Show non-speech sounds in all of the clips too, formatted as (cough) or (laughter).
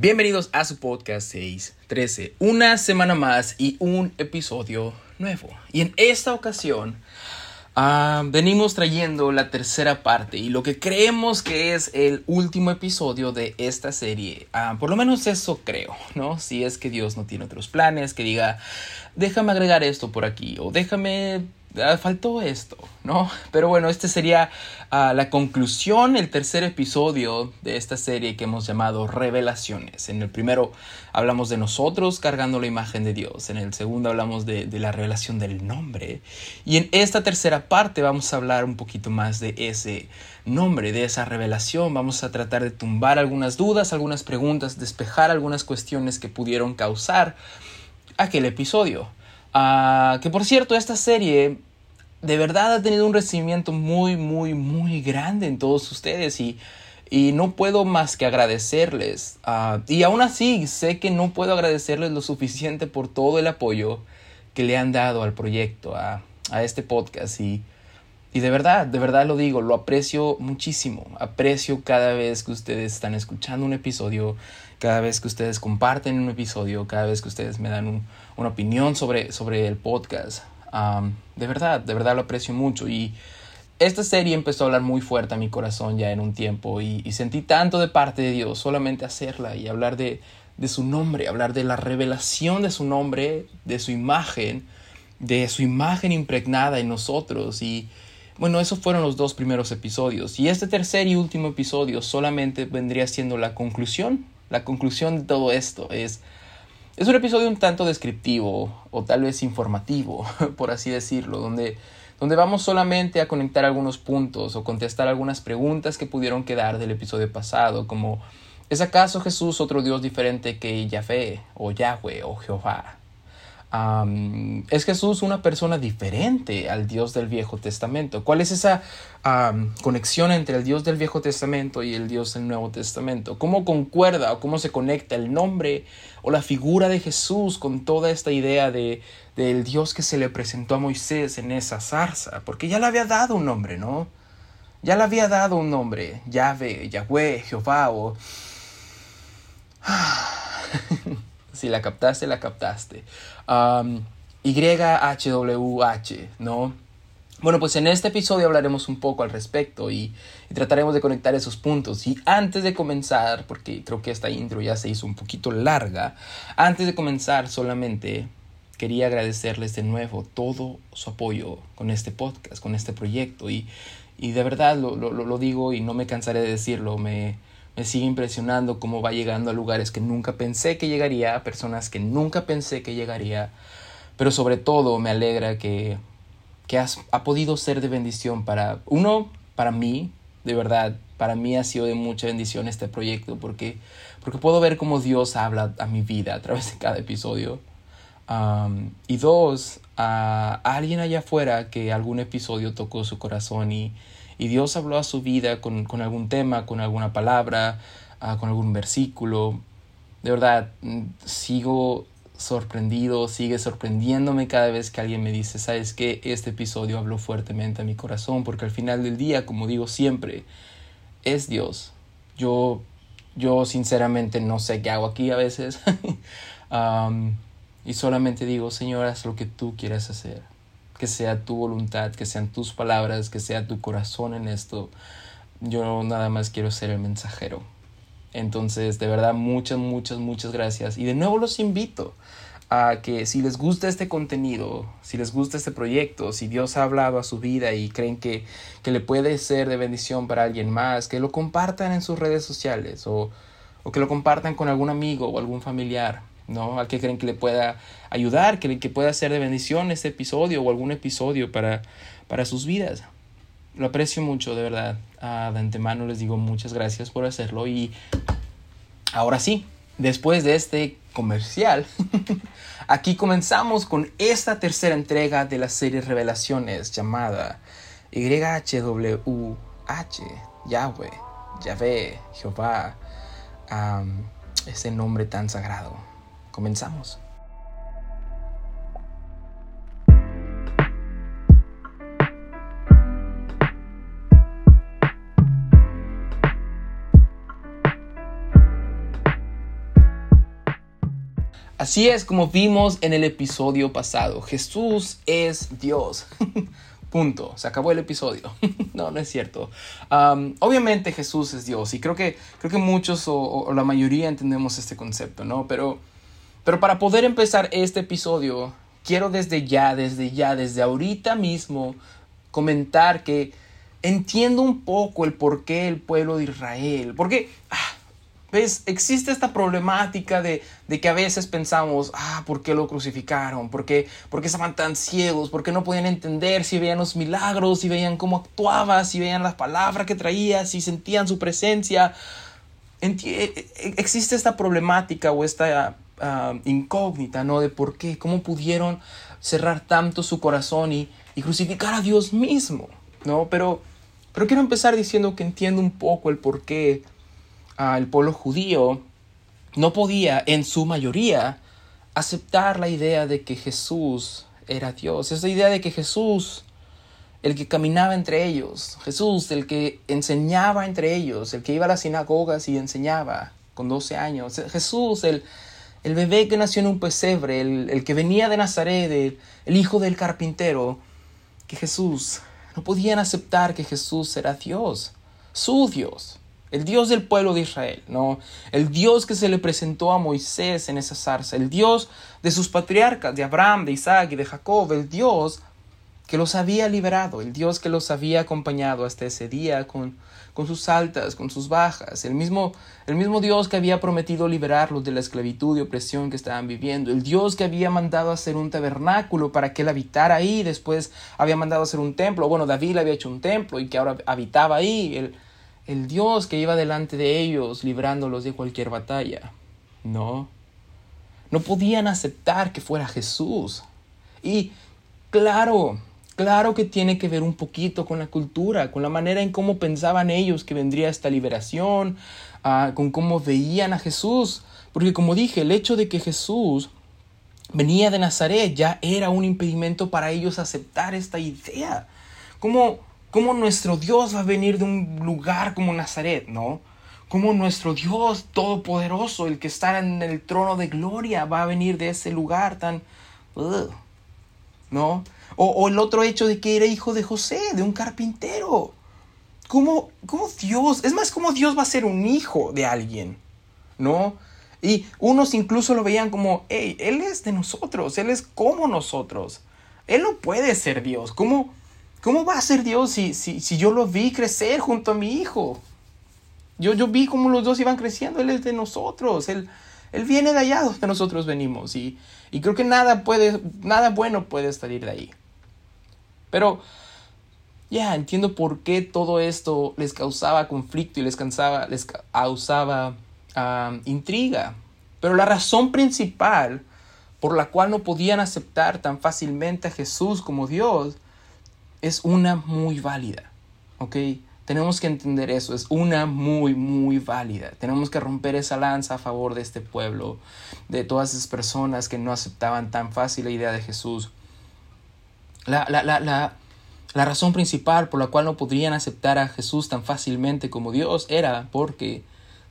Bienvenidos a su podcast 613. Una semana más y un episodio nuevo. Y en esta ocasión ah, venimos trayendo la tercera parte y lo que creemos que es el último episodio de esta serie. Ah, por lo menos eso creo, ¿no? Si es que Dios no tiene otros planes, que diga, déjame agregar esto por aquí o déjame faltó esto, ¿no? Pero bueno, este sería ah, la conclusión, el tercer episodio de esta serie que hemos llamado Revelaciones. En el primero hablamos de nosotros cargando la imagen de Dios, en el segundo hablamos de, de la revelación del nombre y en esta tercera parte vamos a hablar un poquito más de ese nombre, de esa revelación. Vamos a tratar de tumbar algunas dudas, algunas preguntas, despejar algunas cuestiones que pudieron causar aquel episodio. Ah, que por cierto, esta serie de verdad ha tenido un recibimiento muy, muy, muy grande en todos ustedes y, y no puedo más que agradecerles. Ah, y aún así, sé que no puedo agradecerles lo suficiente por todo el apoyo que le han dado al proyecto, a, a este podcast. Y, y de verdad, de verdad lo digo, lo aprecio muchísimo. Aprecio cada vez que ustedes están escuchando un episodio, cada vez que ustedes comparten un episodio, cada vez que ustedes me dan un, una opinión sobre, sobre el podcast. de verdad, de verdad lo aprecio mucho. Y esta serie empezó a hablar muy fuerte a mi corazón ya en un tiempo y, sentí tanto de parte de Dios solamente hacerla y hablar de, de su nombre, hablar de la revelación de su nombre, de su imagen, de su imagen impregnada en nosotros y bueno, esos fueron los dos primeros episodios y este tercer y último episodio solamente vendría siendo la conclusión, la conclusión de todo esto es es un episodio un tanto descriptivo o tal vez informativo, (laughs) por así decirlo, donde, donde vamos solamente a conectar algunos puntos o contestar algunas preguntas que pudieron quedar del episodio pasado, como ¿es acaso Jesús otro Dios diferente que Yahvé o Yahweh o Jehová? ¿Es Jesús una persona diferente al Dios del Viejo Testamento? ¿Cuál es esa conexión entre el Dios del Viejo Testamento y el Dios del Nuevo Testamento? ¿Cómo concuerda o cómo se conecta el nombre o la figura de Jesús con toda esta idea de, del Dios que se le presentó a Moisés en esa zarza? Porque ya le había dado un nombre, ¿no? Ya le había dado un nombre, Yahvé, Yahweh, Jehová o... (sighs) Si la captaste, la captaste. YHWH, ¿no? Bueno, pues en este episodio hablaremos un poco al respecto y, trataremos de conectar esos puntos. Y antes de comenzar, porque creo que esta intro ya se hizo un poquito larga, antes de comenzar solamente quería agradecerles de nuevo todo su apoyo con este podcast, con este proyecto. Y, y de verdad lo, lo, lo digo y no me cansaré de decirlo, me, me sigue impresionando cómo va llegando a lugares que nunca pensé que llegaría, a personas que nunca pensé que llegaría, pero sobre todo me alegra que, que has, ha podido ser de bendición para, uno, para mí, de verdad, para mí ha sido de mucha bendición este proyecto porque, porque puedo ver cómo Dios habla a mi vida a través de cada episodio. y dos, a alguien allá afuera que algún episodio tocó su corazón y, y Dios habló a su vida con, algún tema, con alguna palabra, ah, con algún versículo. De verdad, mm, sigo sorprendido, sigue sorprendiéndome cada vez que alguien me dice, sabes que este episodio habló fuertemente a mi corazón, porque al final del día, como digo siempre, es Dios. Yo, yo sinceramente no sé qué hago aquí a veces. (laughs) y solamente digo, Señor, haz lo que tú quieras hacer que sea tu voluntad, que sean tus palabras, que sea tu corazón en esto. Yo nada más quiero ser el mensajero. Entonces, de verdad, muchas, muchas, muchas gracias. Y de nuevo los invito a que si les gusta este contenido, si les gusta este proyecto, si Dios ha hablado a su vida y creen que, que le puede ser de bendición para alguien más, que lo compartan en sus redes sociales o, o que lo compartan con algún amigo o algún familiar. ¿No? Al que creen que le pueda ayudar, que, que pueda ser de bendición este episodio o algún episodio para, para sus vidas. Lo aprecio mucho, de verdad. de antemano les digo muchas gracias por hacerlo y ahora sí, después de este comercial, (laughs) aquí comenzamos con esta tercera entrega de la serie Revelaciones llamada YHWH, Yahweh, Yahvé, Jehová, ese nombre tan sagrado. Comenzamos. Así es como vimos en el episodio pasado. Jesús es Dios. (laughs) Punto. Se acabó el episodio. (laughs) no, no es cierto. obviamente Jesús es Dios y creo que, creo que muchos o, la mayoría entendemos este concepto, ¿no? Pero, pero para poder empezar este episodio, quiero desde ya, desde ya, desde ahorita mismo comentar que entiendo un poco el por qué el pueblo de Israel. Porque, ah, ¿ves? Existe esta problemática de, que a veces pensamos, ah, ¿por qué lo crucificaron? ¿Por qué, ¿Por qué estaban tan ciegos? ¿Por qué no podían entender si veían los milagros, si veían cómo actuaba, si veían las palabras que traía, si sentían su presencia? E, e, existe esta problemática o esta incógnita, ¿no? De por qué, cómo pudieron cerrar tanto su corazón y, y crucificar a Dios mismo, ¿no? Pero pero quiero empezar diciendo que entiendo un poco el por qué ah, el pueblo judío no podía, en su mayoría, aceptar la idea de que Jesús era Dios. Esa idea de que Jesús, el que caminaba entre ellos, Jesús, el que enseñaba entre ellos, el que iba a las sinagogas y enseñaba con 12 años, Jesús, el, el bebé que nació en un pesebre, el, el que venía de Nazaret, el, hijo del carpintero, que Jesús no podían aceptar que Jesús era Dios, su Dios, el Dios del pueblo de Israel, ¿no? El Dios que se le presentó a Moisés en esa zarza, el Dios de sus patriarcas, de Abraham, de Isaac y de Jacob, el Dios que los había liberado, el Dios que los había acompañado hasta ese día con con sus altas, con sus bajas, el mismo, el mismo Dios que había prometido liberarlos de la esclavitud y opresión que estaban viviendo, el Dios que había mandado hacer un tabernáculo para que él habitara ahí, después había mandado hacer un templo, bueno, David había hecho un templo y que ahora habitaba ahí, el, el Dios que iba delante de ellos librándolos de cualquier batalla. No, no podían aceptar que fuera Jesús. Y claro, Claro que tiene que ver un poquito con la cultura, con la manera en cómo pensaban ellos que vendría esta liberación, ah, con cómo veían a Jesús. Porque como dije, el hecho de que Jesús venía de Nazaret ya era un impedimento para ellos aceptar esta idea. ¿Cómo, cómo nuestro Dios va a venir de un lugar como Nazaret, no? ¿Cómo nuestro Dios todopoderoso, el que está en el trono de gloria, va a venir de ese lugar tan... ¿No? O, el otro hecho de que era hijo de José, de un carpintero. ¿Cómo, ¿Cómo Dios? Es más, ¿cómo Dios va a ser un hijo de alguien? ¿No? Y unos incluso lo veían como, hey, Él es de nosotros, Él es como nosotros. Él no puede ser Dios. ¿Cómo, cómo va a ser Dios si, si, si yo lo vi crecer junto a mi hijo? Yo, yo vi cómo los dos iban creciendo, Él es de nosotros, Él, él viene de allá donde nosotros venimos. Y, y creo que nada, puede, nada bueno puede salir de ahí. Pero ya entiendo por qué todo esto les causaba conflicto y les, les causaba intriga. Pero la razón principal por la cual no podían aceptar tan fácilmente a Jesús como Dios es una muy válida. Tenemos que entender eso, es una muy, muy válida. Tenemos que romper esa lanza a favor de este pueblo, de todas esas personas que no aceptaban tan fácil la idea de Jesús. La, la, la, la, razón principal por la cual no podrían aceptar a Jesús tan fácilmente como Dios era porque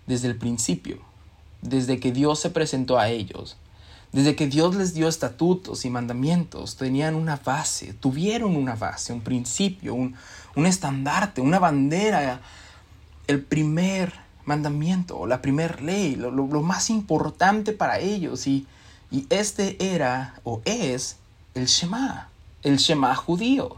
desde el principio, desde que Dios se presentó a ellos, desde que Dios les dio estatutos y mandamientos, tenían una base, tuvieron una base, un principio, un, un estandarte, una bandera, el primer mandamiento, la primera ley, lo, lo, lo, más importante para ellos. Y, y este era o es el Shema el Shema judío.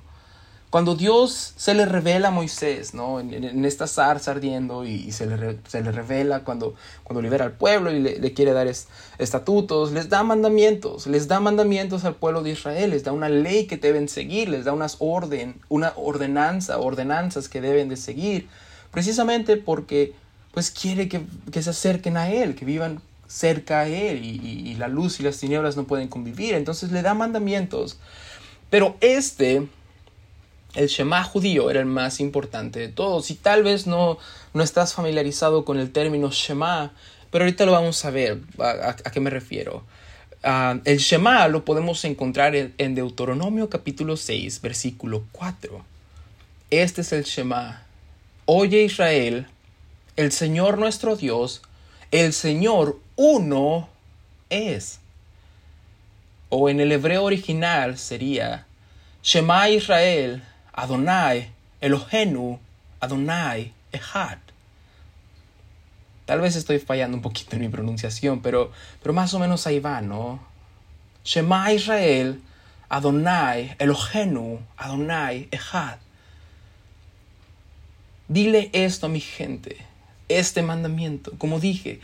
Cuando Dios se le revela a Moisés, ¿no? En, esta zarza ardiendo y, se, le, se, le, revela cuando, cuando libera al pueblo y le, quiere dar estatutos, les da mandamientos, les da mandamientos al pueblo de Israel, les da una ley que deben seguir, les da unas orden, una ordenanza, ordenanzas que deben de seguir, precisamente porque pues quiere que, que se acerquen a Él, que vivan cerca a Él y, y la luz y las tinieblas no pueden convivir, entonces le da mandamientos pero este, el Shema judío, era el más importante de todos. Y tal vez no, no estás familiarizado con el término Shema, pero ahorita lo vamos a ver. ¿A, qué me refiero? Ah, el Shema lo podemos encontrar en, Deuteronomio capítulo 6, versículo 4. Este es el Shema. Oye Israel, el Señor nuestro Dios, el Señor uno es. O en el hebreo original sería Shema Israel, Adonai, Elohenu, Adonai, Echad. Tal vez estoy fallando un poquito en mi pronunciación, pero, pero más o menos ahí va, ¿no? Shema Israel, Adonai, Elohenu, Adonai, Echad. Dile esto a mi gente, este mandamiento. Como dije,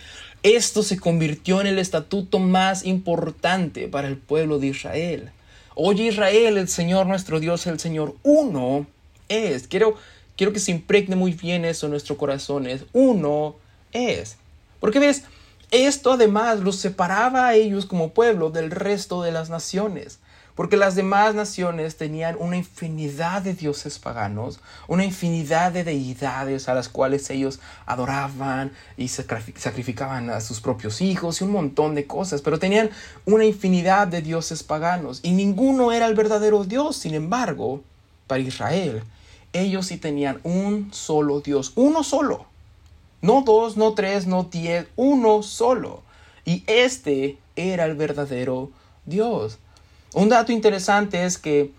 esto se convirtió en el estatuto más importante para el pueblo de Israel. Oye Israel, el Señor nuestro Dios, el Señor uno es. Quiero, quiero que se impregne muy bien eso en nuestro corazón. Es uno es. Porque ves, esto además los separaba a ellos como pueblo del resto de las naciones. Porque las demás naciones tenían una infinidad de dioses paganos, una infinidad de deidades a las cuales ellos adoraban y sacrificaban a sus propios hijos y un montón de cosas, pero tenían una infinidad de dioses paganos y ninguno era el verdadero Dios. Sin embargo, para Israel, ellos sí tenían un solo Dios, uno solo. No dos, no tres, no diez, uno solo. Y este era el verdadero Dios. Un dato interesante es que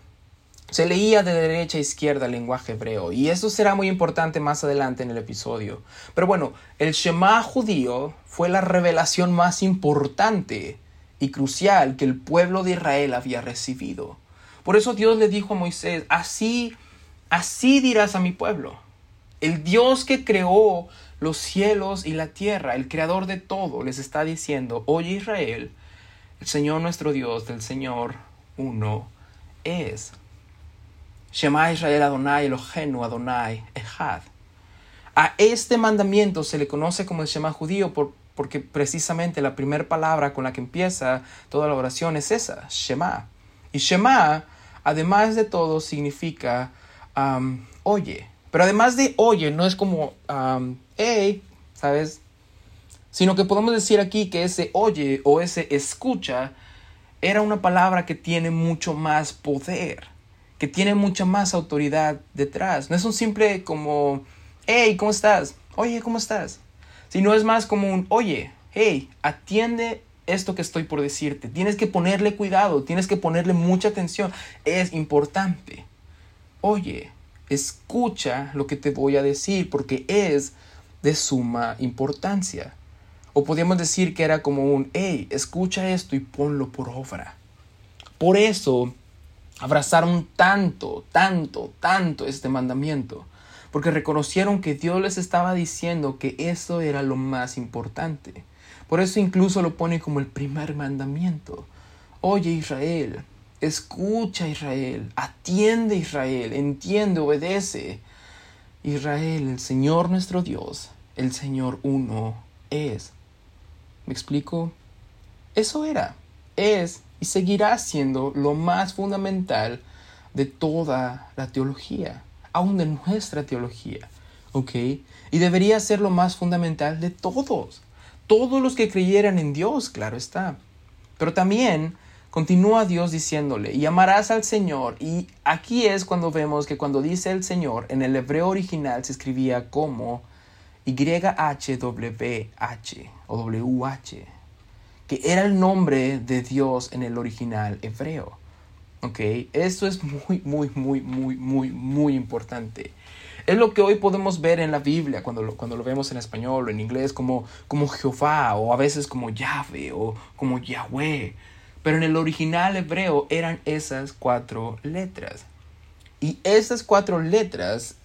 se leía de derecha a izquierda el lenguaje hebreo y eso será muy importante más adelante en el episodio. Pero bueno, el Shema judío fue la revelación más importante y crucial que el pueblo de Israel había recibido. Por eso Dios le dijo a Moisés, así, así dirás a mi pueblo. El Dios que creó los cielos y la tierra, el creador de todo, les está diciendo, oye Israel, el Señor nuestro Dios, del Señor uno es. Shema Israel Adonai Elohenu Adonai Echad. A este mandamiento se le conoce como el Shema judío por, porque precisamente la primera palabra con la que empieza toda la oración es esa, Shema. Y Shema, además de todo, significa oye. Pero además de oye, no es como hey, ¿sabes? sino que podemos decir aquí que ese oye o ese escucha era una palabra que tiene mucho más poder, que tiene mucha más autoridad detrás. No es un simple como, hey, ¿cómo estás? Oye, ¿cómo estás? Sino es más como un, oye, hey, atiende esto que estoy por decirte. Tienes que ponerle cuidado, tienes que ponerle mucha atención. Es importante. Oye, escucha lo que te voy a decir porque es de suma importancia. O podríamos decir que era como un, hey, escucha esto y ponlo por obra. Por eso abrazaron tanto, tanto, tanto este mandamiento. Porque reconocieron que Dios les estaba diciendo que eso era lo más importante. Por eso incluso lo pone como el primer mandamiento. Oye Israel, escucha Israel, atiende Israel, entiende, obedece. Israel, el Señor nuestro Dios, el Señor uno es. ¿Me explico? Eso era, es y seguirá siendo lo más fundamental de toda la teología, aún de nuestra teología. ¿Ok? Y debería ser lo más fundamental de todos. Todos los que creyeran en Dios, claro está. Pero también continúa Dios diciéndole, y amarás al Señor. Y aquí es cuando vemos que cuando dice el Señor, en el hebreo original se escribía como YHWH o WH, que era el nombre de Dios en el original hebreo. ¿Ok? Esto es muy, muy, muy, muy, muy, muy importante. Es lo que hoy podemos ver en la Biblia cuando lo, cuando lo vemos en español o en inglés como, como Jehová o a veces como Yahweh o como Yahweh. Pero en el original hebreo eran esas cuatro letras. Y esas cuatro letras,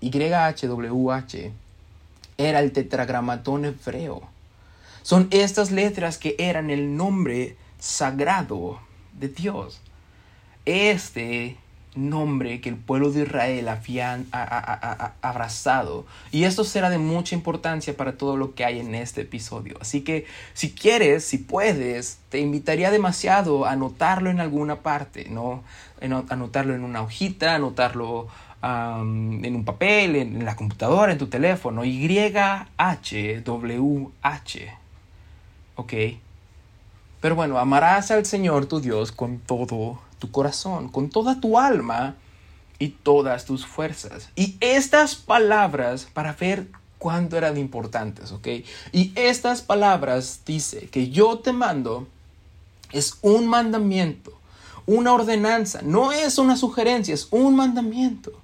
YHWH, era el tetragramatón hebreo. Son estas letras que eran el nombre sagrado de Dios. Este nombre que el pueblo de Israel había abrazado. Y esto será de mucha importancia para todo lo que hay en este episodio. Así que si quieres, si puedes, te invitaría demasiado a anotarlo en alguna parte, ¿no? Anotarlo en una hojita, anotarlo en un papel, en, la computadora, en tu teléfono. YHWH. ¿Ok? Pero bueno, amarás al Señor tu Dios con todo tu corazón, con toda tu alma y todas tus fuerzas. Y estas palabras, para ver cuánto eran importantes, ¿ok? Y estas palabras dice que yo te mando Es un mandamiento, una ordenanza, no es una sugerencia, es un mandamiento.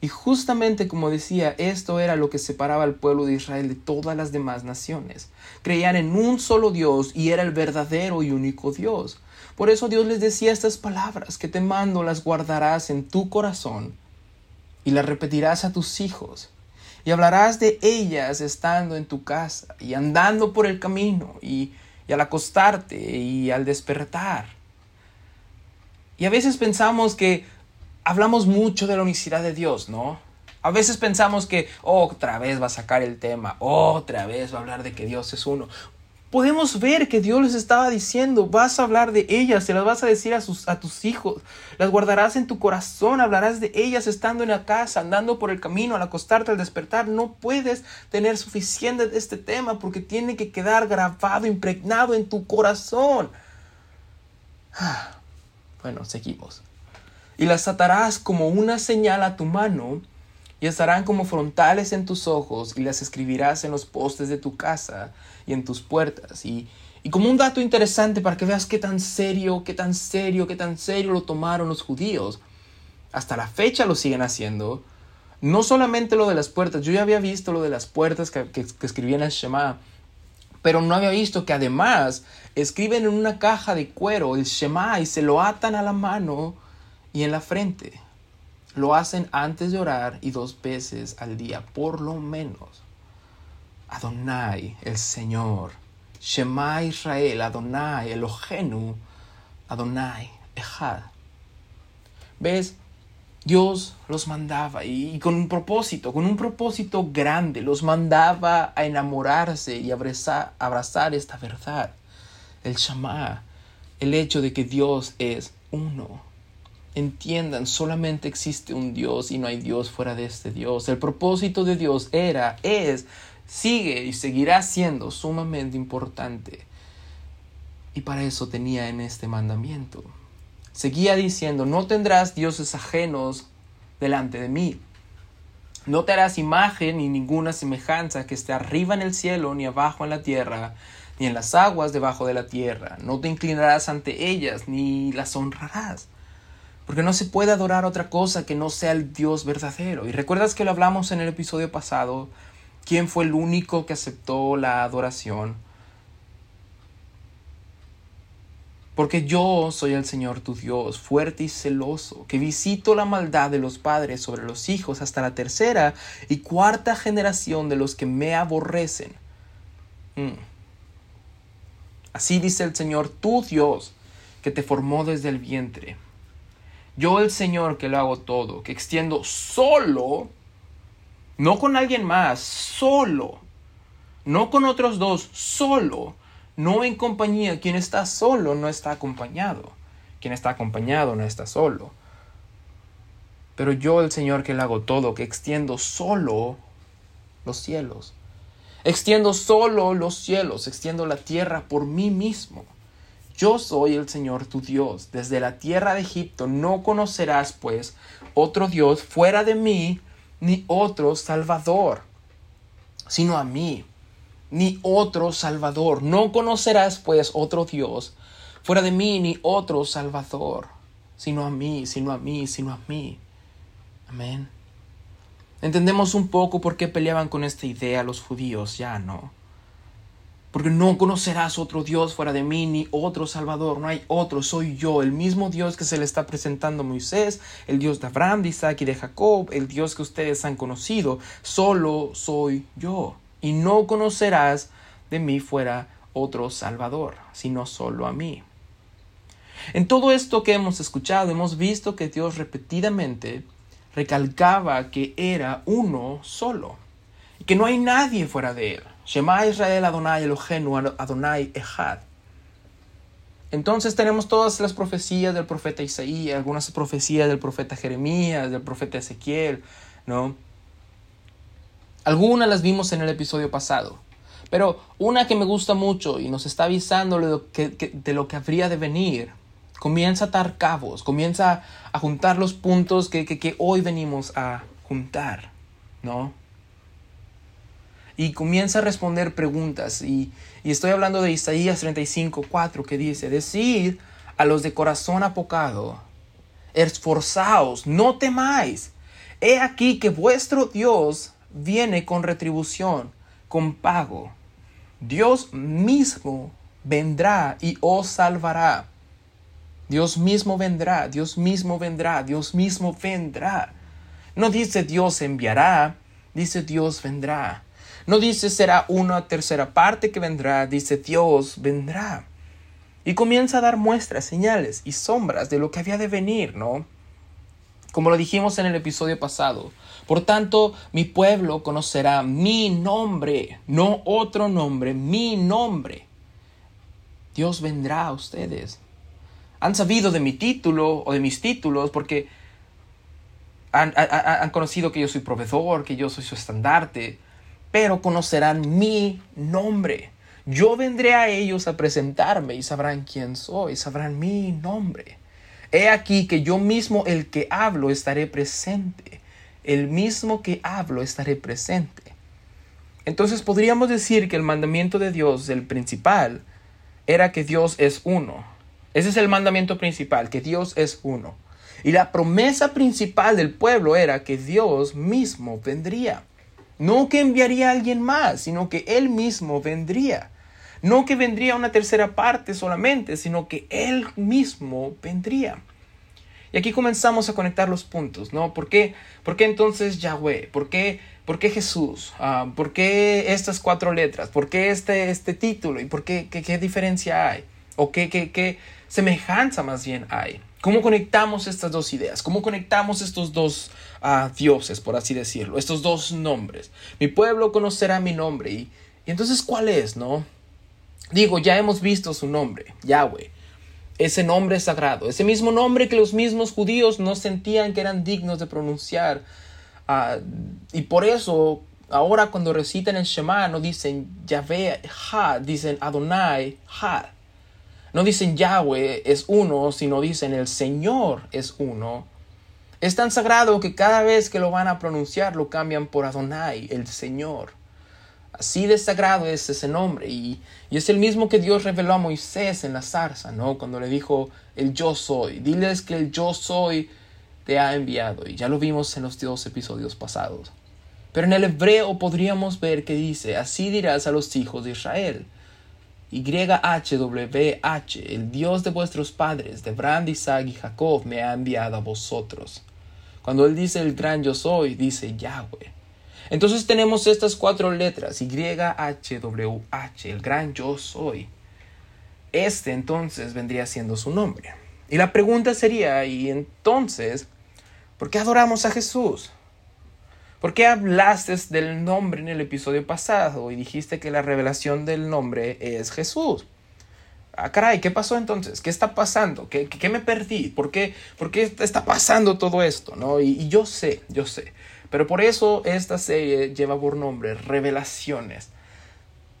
Y justamente como decía, esto era lo que separaba al pueblo de Israel de todas las demás naciones. Creían en un solo Dios y era el verdadero y único Dios. Por eso Dios les decía estas palabras que te mando las guardarás en tu corazón y las repetirás a tus hijos y hablarás de ellas estando en tu casa y andando por el camino y, al acostarte y al despertar. Y a veces pensamos que hablamos mucho de la unicidad de Dios, ¿no? A veces pensamos que otra vez va a sacar el tema, otra vez va a hablar de que Dios es uno. Podemos ver que Dios les estaba diciendo, vas a hablar de ellas, se las vas a decir a, tus hijos, las guardarás en tu corazón, hablarás de ellas estando en la casa, andando por el camino, al acostarte, al despertar. No puedes tener suficiente de este tema porque tiene que quedar grabado, impregnado en tu corazón. (sighs) Bueno, seguimos y las atarás como una señal a tu mano, y estarán como frontales en tus ojos, y las escribirás en los postes de tu casa y en tus puertas. Y, y como un dato interesante para que veas qué tan serio, qué tan serio, qué tan serio lo tomaron los judíos, hasta la fecha lo siguen haciendo. No solamente lo de las puertas, yo ya había visto lo de las puertas que, que, escribían el Shema, pero no había visto que además escriben en una caja de cuero el Shema y se lo atan a la mano y en la frente. Lo hacen antes de orar y dos veces al día, por lo menos. Adonai, el Señor. Shema Israel, Adonai, Elohenu, Adonai, Echad. ¿Ves? Dios los mandaba y, con un propósito, con un propósito grande, los mandaba a enamorarse y abrazar, abrazar esta verdad. El Shema, el hecho de que Dios es uno entiendan, solamente existe un Dios y no hay Dios fuera de este Dios. El propósito de Dios era, es, sigue y seguirá siendo sumamente importante. Y para eso tenía en este mandamiento. Seguía diciendo, no tendrás dioses ajenos delante de mí. No te harás imagen ni ninguna semejanza que esté arriba en el cielo, ni abajo en la tierra, ni en las aguas debajo de la tierra. No te inclinarás ante ellas, ni las honrarás porque no se puede adorar otra cosa que no sea el Dios verdadero. Y recuerdas que lo hablamos en el episodio pasado, quién fue el único que aceptó la adoración. Porque yo soy el Señor tu Dios, fuerte y celoso, que visito la maldad de los padres sobre los hijos hasta la tercera y cuarta generación de los que me aborrecen. Mm. Así dice el Señor tu Dios, que te formó desde el vientre. Yo el Señor que lo hago todo, que extiendo solo, no con alguien más, solo, no con otros dos, solo, no en compañía. Quien está solo no está acompañado. Quien está acompañado no está solo. Pero yo el Señor que lo hago todo, que extiendo solo los cielos. Extiendo solo los cielos, extiendo la tierra por mí mismo. Yo soy el Señor tu Dios. Desde la tierra de Egipto no conocerás, pues, otro Dios fuera de mí, ni otro Salvador, sino a mí, ni otro Salvador. No conocerás, pues, otro Dios fuera de mí, ni otro Salvador, sino a mí, sino a mí, sino a mí. Amén. Entendemos un poco por qué peleaban con esta idea los judíos, ya no. Porque no conocerás otro Dios fuera de mí, ni otro Salvador, no hay otro, soy yo, el mismo Dios que se le está presentando a Moisés, el Dios de Abraham, de Isaac y de Jacob, el Dios que ustedes han conocido, solo soy yo. Y no conocerás de mí fuera otro Salvador, sino solo a mí. En todo esto que hemos escuchado, hemos visto que Dios repetidamente recalcaba que era uno solo, y que no hay nadie fuera de él. Shema Israel Adonai Elohenu Adonai Echad. Entonces tenemos todas las profecías del profeta Isaías, algunas profecías del profeta Jeremías, del profeta Ezequiel, ¿no? Algunas las vimos en el episodio pasado, pero una que me gusta mucho y nos está avisando de lo que, habría de venir, comienza a atar cabos, comienza a juntar los puntos que, que hoy venimos a juntar, ¿no? Y comienza a responder preguntas y, Y estoy hablando de Isaías 35, 4, que dice, Decid a los de corazón apocado, esforzaos, no temáis. He aquí que vuestro Dios viene con retribución, con pago. Dios mismo vendrá y os salvará. Dios mismo vendrá, Dios mismo vendrá, Dios mismo vendrá. No dice Dios enviará, dice Dios vendrá. No dice será una tercera parte que vendrá, dice Dios vendrá. Y comienza a dar muestras, señales y sombras de lo que había de venir, ¿no? Como lo dijimos en el episodio pasado. Por tanto, mi pueblo conocerá mi nombre, no otro nombre, mi nombre. Dios vendrá a ustedes. Han sabido de mi título o de mis títulos porque han, conocido que yo soy proveedor, que yo soy su estandarte, pero conocerán mi nombre. Yo vendré a ellos a presentarme y sabrán quién soy, sabrán mi nombre. He aquí que yo mismo el que hablo estaré presente. El mismo que hablo estaré presente. Entonces podríamos decir que el mandamiento de Dios, el principal, era que Dios es uno. Ese es el mandamiento principal, que Dios es uno. Y la promesa principal del pueblo era que Dios mismo vendría. No que enviaría a alguien más, sino que Él mismo vendría. No que vendría una tercera parte solamente, sino que Él mismo vendría. Y aquí comenzamos a conectar los puntos, ¿no? ¿Por qué, ¿Por qué entonces Yahweh? ¿Por qué, por qué Jesús? Ah, ¿Por qué estas cuatro letras? ¿Por qué este, este título? ¿Y por qué, qué, diferencia hay? ¿O qué, qué, qué semejanza más bien hay? ¿Cómo conectamos estas dos ideas? ¿Cómo conectamos estos dos uh, dioses, por así decirlo? Estos dos nombres. Mi pueblo conocerá mi nombre. ¿Y, entonces cuál es, no? Digo, ya hemos visto su nombre, Yahweh. Ese nombre sagrado, ese mismo nombre que los mismos judíos no sentían que eran dignos de pronunciar. Ah, y por eso, ahora cuando recitan el Shema, no dicen Yahweh, Ha, dicen Adonai, Ha. No dicen Yahweh es uno, sino dicen el Señor es uno. Es tan sagrado que cada vez que lo van a pronunciar lo cambian por Adonai, el Señor. Así de sagrado es ese nombre y, es el mismo que Dios reveló a Moisés en la zarza, ¿no? Cuando le dijo el yo soy. Diles que el yo soy te ha enviado y ya lo vimos en los dos episodios pasados. Pero en el hebreo podríamos ver que dice, así dirás a los hijos de Israel. YHWH, el Dios de vuestros padres, de Abraham, Isaac y Jacob, me ha enviado a vosotros. Cuando él dice el gran yo soy, dice Yahweh. Entonces tenemos estas cuatro letras, YHWH, el gran yo soy. Este entonces vendría siendo su nombre. Y la pregunta sería, ¿y entonces por qué adoramos a Jesús? ¿Por qué hablaste del nombre en el episodio pasado y dijiste que la revelación del nombre es Jesús? Ah, caray, ¿qué pasó entonces? ¿Qué está pasando? ¿Qué, qué, me perdí? ¿Por qué, ¿Por qué está pasando todo esto? ¿no? Y, yo sé, yo sé. Pero por eso esta serie lleva por nombre Revelaciones.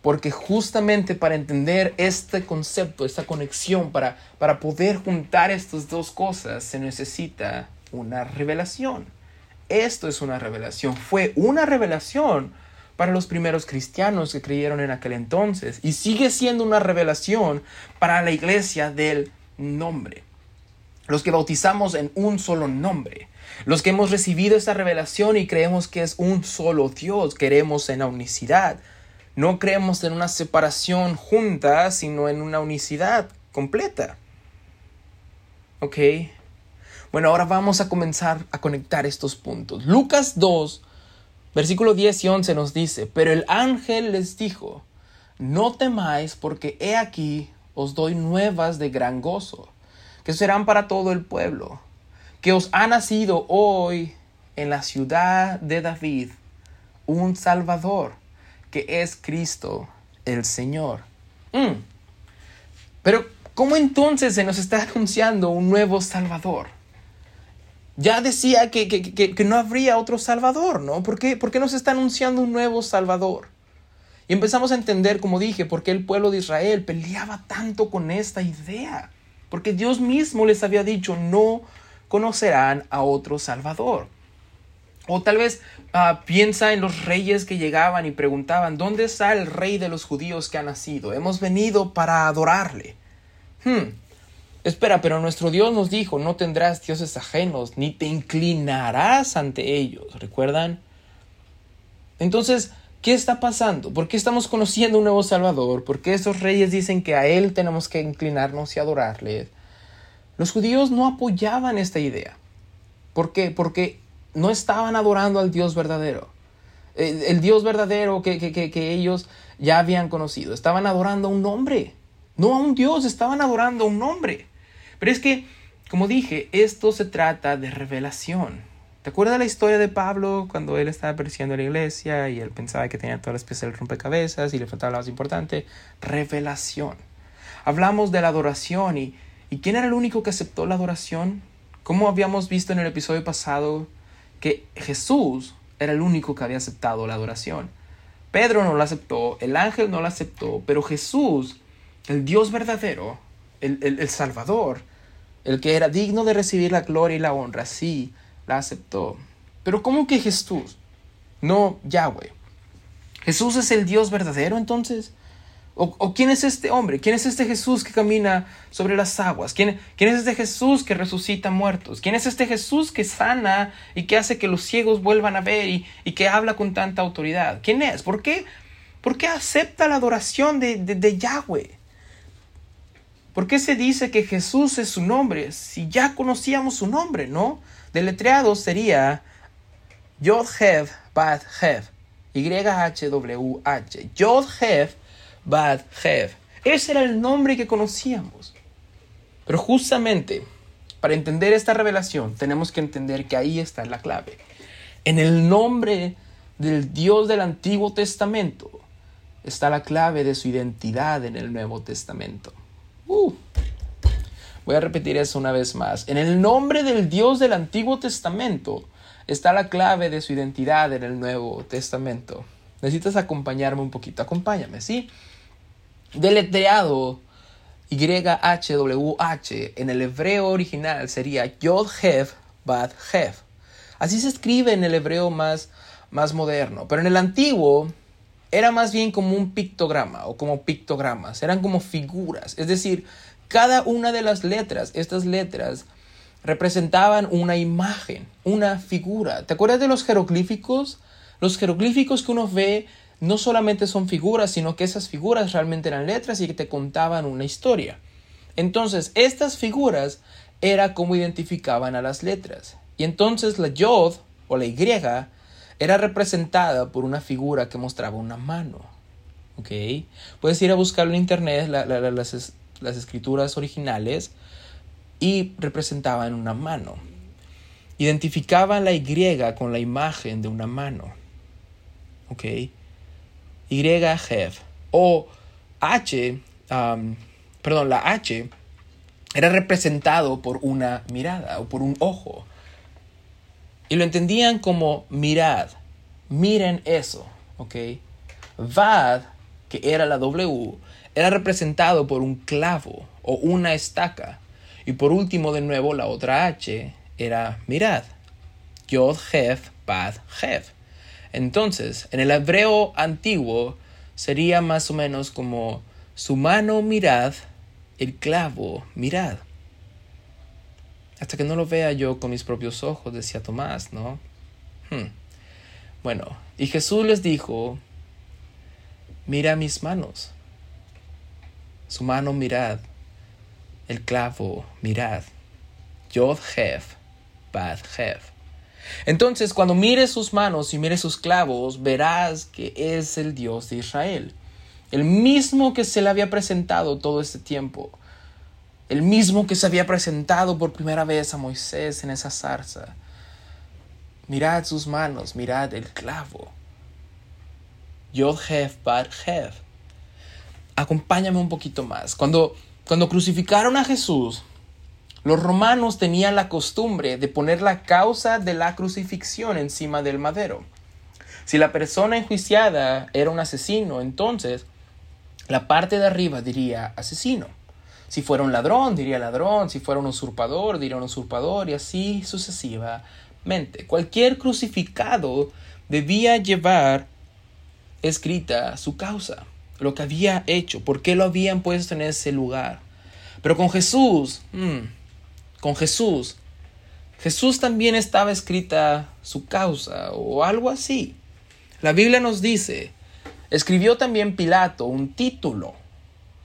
Porque justamente para entender este concepto, esta conexión, para, para poder juntar estas dos cosas, se necesita una revelación. Esto es una revelación. Fue una revelación para los primeros cristianos que creyeron en aquel entonces. Y sigue siendo una revelación para la iglesia del nombre. Los que bautizamos en un solo nombre. Los que hemos recibido esta revelación y creemos que es un solo Dios, queremos en la unicidad. No creemos en una separación junta, sino en una unicidad completa. ¿Ok? Bueno, ahora vamos a comenzar a conectar estos puntos. Lucas 2, versículo 10 y 11 nos dice, pero el ángel les dijo, no temáis porque he aquí os doy nuevas de gran gozo, que serán para todo el pueblo que os ha nacido hoy en la ciudad de David un Salvador, que es Cristo el Señor. Mm. Pero, ¿cómo entonces se nos está anunciando un nuevo Salvador? Ya decía que, que, no habría otro Salvador, ¿no? ¿Por qué, ¿Por qué nos está anunciando un nuevo Salvador? Y empezamos a entender, como dije, por qué el pueblo de Israel peleaba tanto con esta idea. Porque Dios mismo les había dicho, no conocerán a otro Salvador. O tal vez ah, piensa en los reyes que llegaban y preguntaban, ¿dónde está el rey de los judíos que ha nacido? Hemos venido para adorarle. Hmm. Espera, pero nuestro Dios nos dijo, no tendrás dioses ajenos, ni te inclinarás ante ellos. ¿Recuerdan? Entonces, ¿qué está pasando? ¿Por qué estamos conociendo un nuevo Salvador? ¿Por qué estos reyes dicen que a Él tenemos que inclinarnos y adorarle? Los judíos no apoyaban esta idea. ¿Por qué? Porque no estaban adorando al Dios verdadero. El, Dios verdadero que, que, ellos ya habían conocido. Estaban adorando a un hombre. No a un Dios, estaban adorando a un hombre. Pero es que, como dije, esto se trata de revelación. ¿Te acuerdas la historia de Pablo cuando él estaba persiguiendo a la iglesia y él pensaba que tenía todas las piezas del rompecabezas y le faltaba lo más importante? Revelación. Hablamos de la adoración y, y ¿quién era el único que aceptó la adoración? Como habíamos visto en el episodio pasado, que Jesús era el único que había aceptado la adoración. Pedro no la aceptó, el ángel no la aceptó, pero Jesús, el Dios verdadero, el, el, Salvador, el que era digno de recibir la gloria y la honra, sí, la aceptó. Pero ¿cómo que Jesús? No Yahweh. Jesús es el Dios verdadero entonces. ¿O, quién es este hombre? ¿Quién es este Jesús que camina sobre las aguas? ¿Quién, ¿Quién, es este Jesús que resucita muertos? ¿Quién es este Jesús que sana y que hace que los ciegos vuelvan a ver y, que habla con tanta autoridad? ¿Quién es? ¿Por qué, por qué acepta la adoración de, de, Yahweh? ¿Por qué se dice que Jesús es su nombre si ya conocíamos su nombre, no? Deletreado sería Yod Hev Bad Hev. Y-H-W-H. Yod Hev Bad Hev. Ese era el nombre que conocíamos. Pero justamente para entender esta revelación tenemos que entender que ahí está la clave. En el nombre del Dios del Antiguo Testamento está la clave de su identidad en el Nuevo Testamento. Uh. Voy a repetir eso una vez más. En el nombre del Dios del Antiguo Testamento está la clave de su identidad en el Nuevo Testamento. Necesitas acompañarme un poquito. Acompáñame, ¿sí? deletreado YHWH en el hebreo original sería Yod Hev Bad Hev. Así se escribe en el hebreo más, más moderno, pero en el antiguo era más bien como un pictograma o como pictogramas, eran como figuras, es decir, cada una de las letras, estas letras, representaban una imagen, una figura. ¿Te acuerdas de los jeroglíficos? Los jeroglíficos que uno ve no solamente son figuras, sino que esas figuras realmente eran letras y que te contaban una historia. Entonces, estas figuras era como identificaban a las letras. Y entonces la Yod o la Y era representada por una figura que mostraba una mano. ¿Ok? Puedes ir a buscarlo en internet, las, escrituras originales, y representaban una mano. Identificaban la Y con la imagen de una mano. ¿Ok? Y. O H, perdón, la H era representado por una mirada o por un ojo. Y lo entendían como mirad, miren eso, ¿ok? Vad, que era la W, era representado por un clavo o una estaca. Y por último, de nuevo, la otra H era mirad. Yod, Hev, Bad, Hev. Entonces, en el hebreo antiguo sería más o menos como su mano mirad, el clavo mirad. Hasta que no lo vea yo con mis propios ojos, decía Tomás, ¿no? Hmm. Bueno, y Jesús les dijo, mira mis manos. Su mano mirad, el clavo mirad. Yod Hev, Bad Hev. Entonces, cuando mires sus manos y mires sus clavos, verás que es el Dios de Israel. El mismo que se le había presentado todo este tiempo. El mismo que se había presentado por primera vez a Moisés en esa zarza. Mirad sus manos, mirad el clavo. Yod Hef Bar Hef. Acompáñame un poquito más. Cuando, cuando crucificaron a Jesús, los romanos tenían la costumbre de poner la causa de la crucifixión encima del madero. Si la persona enjuiciada era un asesino, entonces la parte de arriba diría asesino. Si fuera un ladrón, diría ladrón. Si fuera un usurpador, diría un usurpador. Y así sucesivamente. mente. Cualquier crucificado debía llevar escrita su causa, lo que había hecho, por qué lo habían puesto en ese lugar. Pero con Jesús, mm, con Jesús, Jesús también estaba escrita su causa o algo así. La Biblia nos dice, escribió también Pilato un título,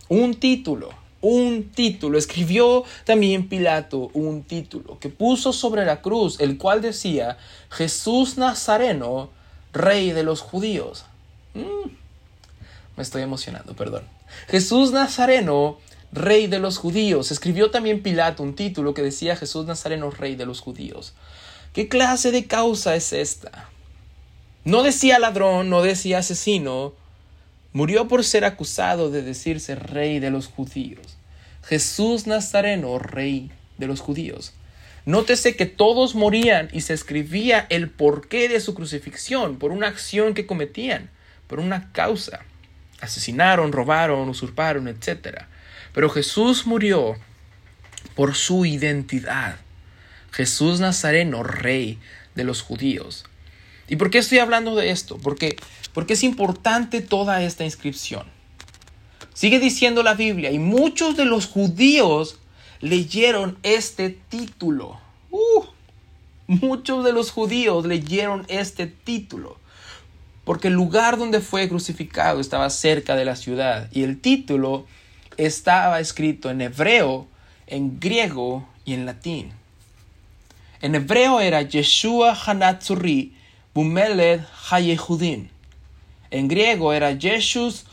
un título, un título, escribió también Pilato un título que puso sobre la cruz, el cual decía, Jesús Nazareno, rey de los judíos. Mm, me estoy emocionando, perdón. Jesús Nazareno, rey de los judíos. Escribió también Pilato un título que decía Jesús Nazareno, rey de los judíos. ¿Qué clase de causa es esta? No decía ladrón, no decía asesino. Murió por ser acusado de decirse rey de los judíos. Jesús Nazareno, rey de los judíos. Nótese que todos morían y se escribía el porqué de su crucifixión por una acción que cometían, por una causa. Asesinaron, robaron, usurparon, etc. Pero Jesús murió por su identidad. Jesús Nazareno, rey de los judíos. ¿Y por qué estoy hablando de esto? Porque, porque es importante toda esta inscripción. Sigue diciendo la Biblia, y muchos de los judíos leyeron este título. Uh, muchos de los judíos leyeron este título. Porque el lugar donde fue crucificado estaba cerca de la ciudad. Y el título estaba escrito en hebreo, en griego y en latín. En hebreo era Yeshua Hanatzuri Bumeled Hayehudin. En griego era Jesus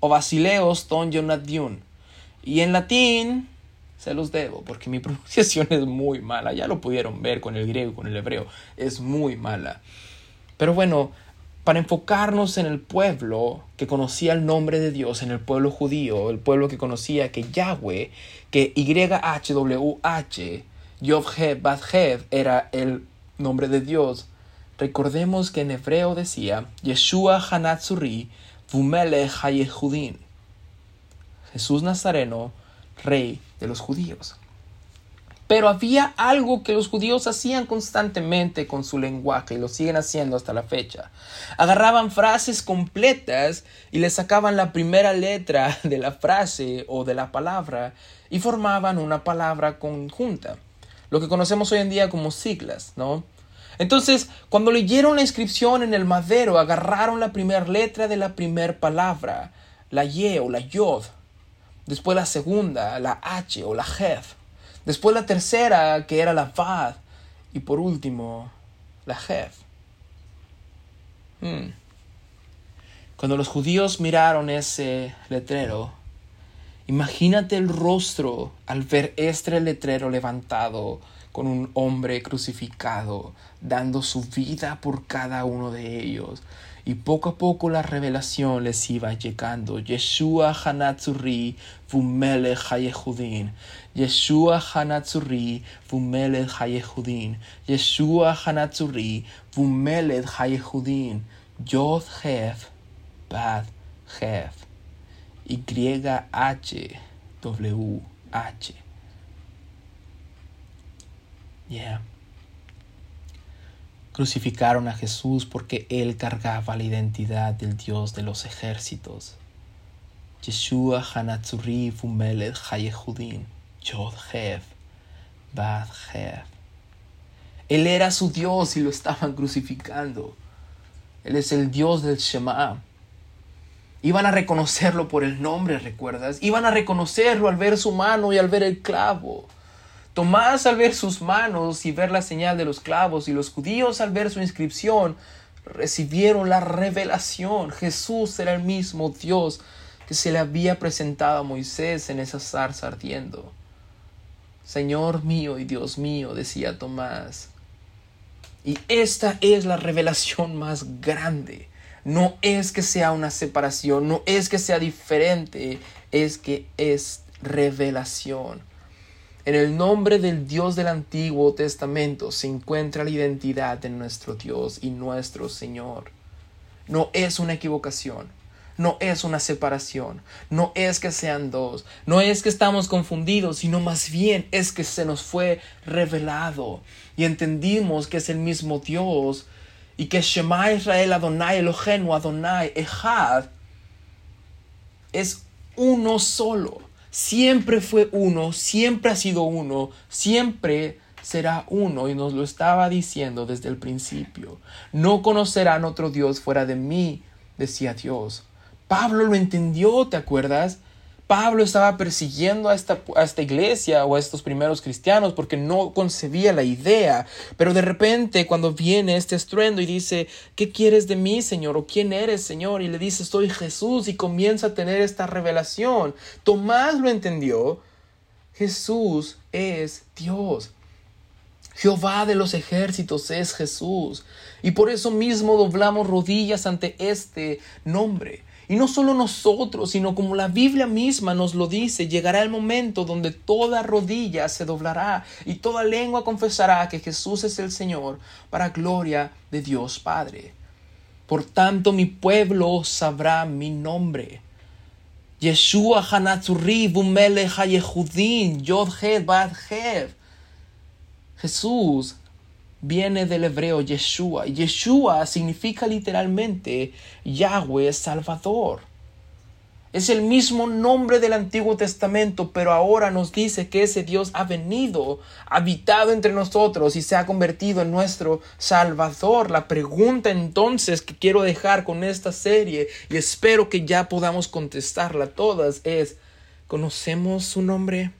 O Basileos Ton Yonadiun. Y en latín se los debo porque mi (laughs) pronunciación es muy mala. Ya lo pudieron ver con el griego, con el hebreo. Es muy mala. Pero bueno, para enfocarnos en el pueblo que conocía el nombre de Dios, en el pueblo judío, el pueblo que conocía que Yahweh, que YHWH, Yovhev, Badhev era el nombre de Dios. Recordemos que en hebreo decía Yeshua Hanatzuri Hayehudin. Jesús Nazareno, rey de los judíos. Pero había algo que los judíos hacían constantemente con su lenguaje y lo siguen haciendo hasta la fecha. Agarraban frases completas y le sacaban la primera letra de la frase o de la palabra y formaban una palabra conjunta, lo que conocemos hoy en día como siglas, ¿no? Entonces, cuando leyeron la inscripción en el madero, agarraron la primera letra de la primera palabra, la Y o la Yod, después la segunda, la H o la Jef Después la tercera, que era la Vad. Y por último, la Jef. Hmm. Cuando los judíos miraron ese letrero, imagínate el rostro al ver este letrero levantado con un hombre crucificado, dando su vida por cada uno de ellos, y poco a poco la revelación les iba llegando. Yeshua Hanatzuri Vumele Hayehudin. Yeshua Hanatzuri Vumele Hayehudin. Yeshua Hanatzuri Vumele Hayehudin. Yod Hef Bad Hef. Y-H W-H. Crucificaron a Jesús porque él cargaba la identidad del Dios de los ejércitos. Yeshua Hanatzuri Fumeled Hayehudin Yod Hev Bad Hev. Él era su Dios y lo estaban crucificando. Él es el Dios del Shema. Iban a reconocerlo por el nombre, ¿recuerdas? Iban a reconocerlo al ver su mano y al ver el clavo. Tomás al ver sus manos y ver la señal de los clavos y los judíos al ver su inscripción recibieron la revelación. Jesús era el mismo Dios que se le había presentado a Moisés en esa zarza ardiendo. Señor mío y Dios mío, decía Tomás. Y esta es la revelación más grande. No es que sea una separación, no es que sea diferente, es que es revelación. En el nombre del Dios del Antiguo Testamento se encuentra la identidad de nuestro Dios y nuestro Señor. No es una equivocación. no es una separación, no es que sean dos, no es que estamos confundidos, sino más bien es que se nos fue revelado y entendimos que es el mismo Dios y que Shema Israel Adonai Elohenu Adonai Echad es uno solo. Siempre fue uno, siempre ha sido uno, siempre será uno y nos lo estaba diciendo desde el principio. No conocerán otro Dios fuera de mí, decía Dios. Pablo lo entendió, ¿te acuerdas? Pablo estaba persiguiendo a esta, a esta, iglesia o a estos primeros cristianos porque no concebía la idea. Pero de repente cuando viene este estruendo y dice, ¿qué quieres de mí, Señor? ¿O quién eres, Señor? Y le dice, soy Jesús y comienza a tener esta revelación. Tomás lo entendió. Jesús es Dios. Jehová de los ejércitos es Jesús. Y por eso mismo doblamos rodillas ante este nombre. Y no solo nosotros, sino como la Biblia misma nos lo dice, llegará el momento donde toda rodilla se doblará y toda lengua confesará que Jesús es el Señor para gloria de Dios Padre. Por tanto mi pueblo sabrá mi nombre. Yeshua Bumele Hayehudin Yod Jesús viene del hebreo Yeshua. Yeshua significa literalmente Yahweh Salvador. Es el mismo nombre del Antiguo Testamento, pero ahora nos dice que ese Dios ha venido, habitado entre nosotros y se ha convertido en nuestro Salvador. La pregunta entonces que quiero dejar con esta serie, y espero que ya podamos contestarla todas, es, ¿conocemos su nombre?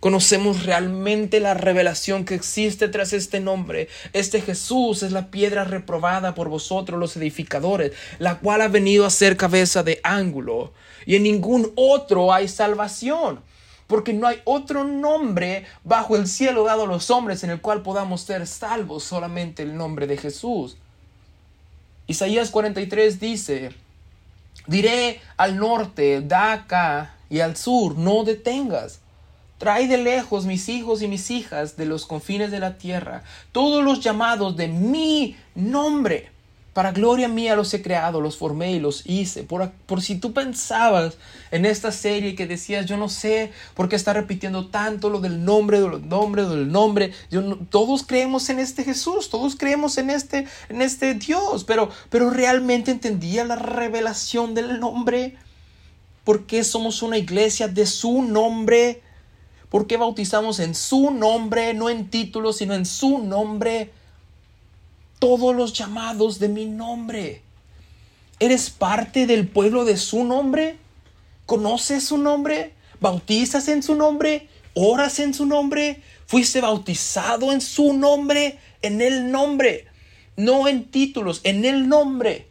Conocemos realmente la revelación que existe tras este nombre. Este Jesús es la piedra reprobada por vosotros los edificadores, la cual ha venido a ser cabeza de ángulo. Y en ningún otro hay salvación, porque no hay otro nombre bajo el cielo dado a los hombres en el cual podamos ser salvos, solamente el nombre de Jesús. Isaías 43 dice, diré al norte, da acá, y al sur, no detengas Trae de lejos mis hijos y mis hijas de los confines de la tierra, todos los llamados de mi nombre. Para gloria mía los he creado, los formé y los hice. Por, si tú pensabas en esta serie que decías, yo no sé por qué está repitiendo tanto lo del nombre, del nombre, del nombre. Todos creemos en este Jesús, todos creemos en este, en este Dios, pero, pero realmente entendía la revelación del nombre. ¿Por qué somos una iglesia de su nombre? ¿Por qué bautizamos en su nombre, no en títulos, sino en su nombre? Todos los llamados de mi nombre. ¿Eres parte del pueblo de su nombre? ¿Conoces su nombre? ¿Bautizas en su nombre? ¿Oras en su nombre? ¿Fuiste bautizado en su nombre? En el nombre. No en títulos, en el nombre.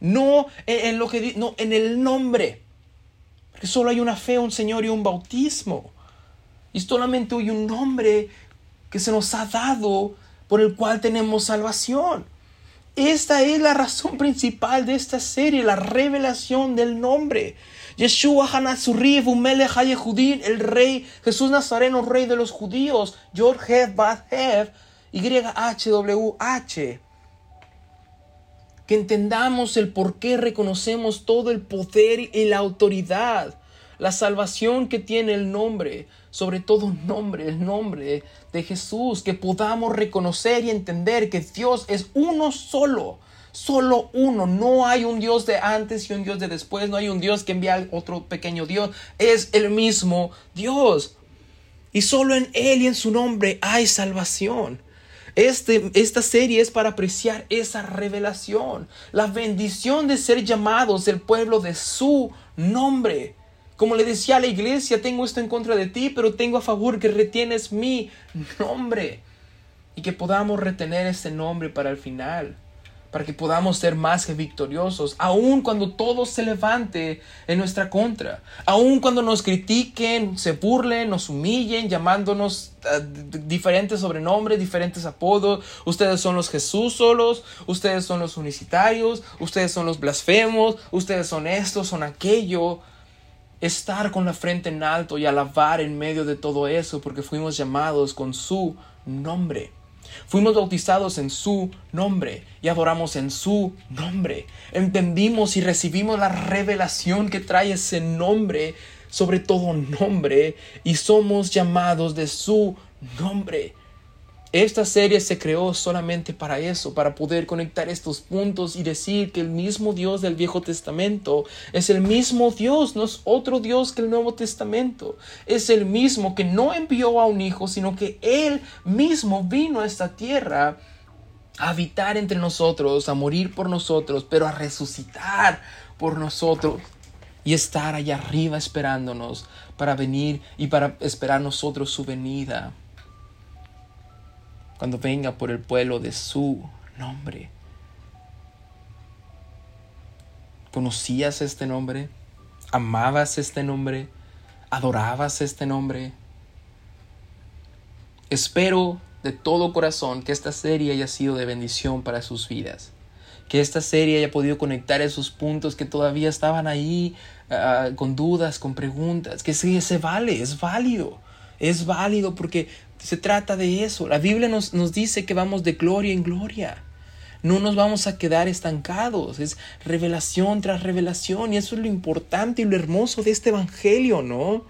No en, lo que no, en el nombre. Porque solo hay una fe, un Señor y un bautismo. Y solamente hay un nombre que se nos ha dado por el cual tenemos salvación. Esta es la razón principal de esta serie, la revelación del nombre. Yeshua Hanazuri Melech Hayehudin, el rey, Jesús Nazareno, rey de los judíos, Yod Hev YHWH. Que entendamos el por qué reconocemos todo el poder y la autoridad la salvación que tiene el nombre, sobre todo nombre, el nombre de Jesús, que podamos reconocer y entender que Dios es uno solo, solo uno, no hay un Dios de antes y un Dios de después, no hay un Dios que envía otro pequeño Dios, es el mismo Dios. Y solo en Él y en su nombre hay salvación. Este, esta serie es para apreciar esa revelación, la bendición de ser llamados el pueblo de su nombre. Como le decía a la iglesia, tengo esto en contra de ti, pero tengo a favor que retienes mi nombre. Y que podamos retener ese nombre para el final. Para que podamos ser más que victoriosos, aun cuando todo se levante en nuestra contra, aun cuando nos critiquen, se burlen, nos humillen, llamándonos uh, diferentes sobrenombres, diferentes apodos. Ustedes son los Jesús solos, ustedes son los unicitarios, ustedes son los blasfemos, ustedes son esto, son aquello estar con la frente en alto y alabar en medio de todo eso porque fuimos llamados con su nombre. Fuimos bautizados en su nombre y adoramos en su nombre. Entendimos y recibimos la revelación que trae ese nombre sobre todo nombre y somos llamados de su nombre. Esta serie se creó solamente para eso, para poder conectar estos puntos y decir que el mismo Dios del Viejo Testamento es el mismo Dios, no es otro Dios que el Nuevo Testamento. Es el mismo que no envió a un hijo, sino que Él mismo vino a esta tierra a habitar entre nosotros, a morir por nosotros, pero a resucitar por nosotros y estar allá arriba esperándonos para venir y para esperar nosotros su venida cuando venga por el pueblo de su nombre. ¿Conocías este nombre? ¿Amabas este nombre? ¿Adorabas este nombre? Espero de todo corazón que esta serie haya sido de bendición para sus vidas. Que esta serie haya podido conectar esos puntos que todavía estaban ahí ah, con dudas, con preguntas. Que sí, se vale, es válido. Es válido porque se trata de eso. La Biblia nos, nos dice que vamos de gloria en gloria. No nos vamos a quedar estancados. Es revelación tras revelación. Y eso es lo importante y lo hermoso de este Evangelio, ¿no?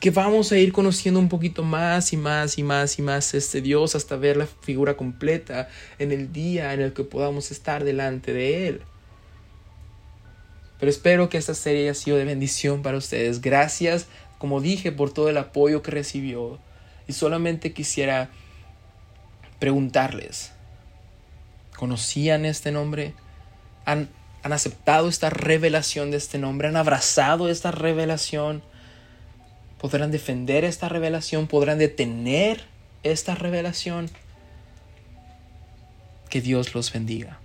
Que vamos a ir conociendo un poquito más y más y más y más este Dios hasta ver la figura completa en el día en el que podamos estar delante de Él. Pero espero que esta serie haya sido de bendición para ustedes. Gracias, como dije, por todo el apoyo que recibió. Y solamente quisiera preguntarles, ¿conocían este nombre? ¿Han, ¿Han, aceptado esta revelación de este nombre? ¿Han abrazado esta revelación? ¿Podrán defender esta revelación? ¿Podrán detener esta revelación? Que Dios los bendiga.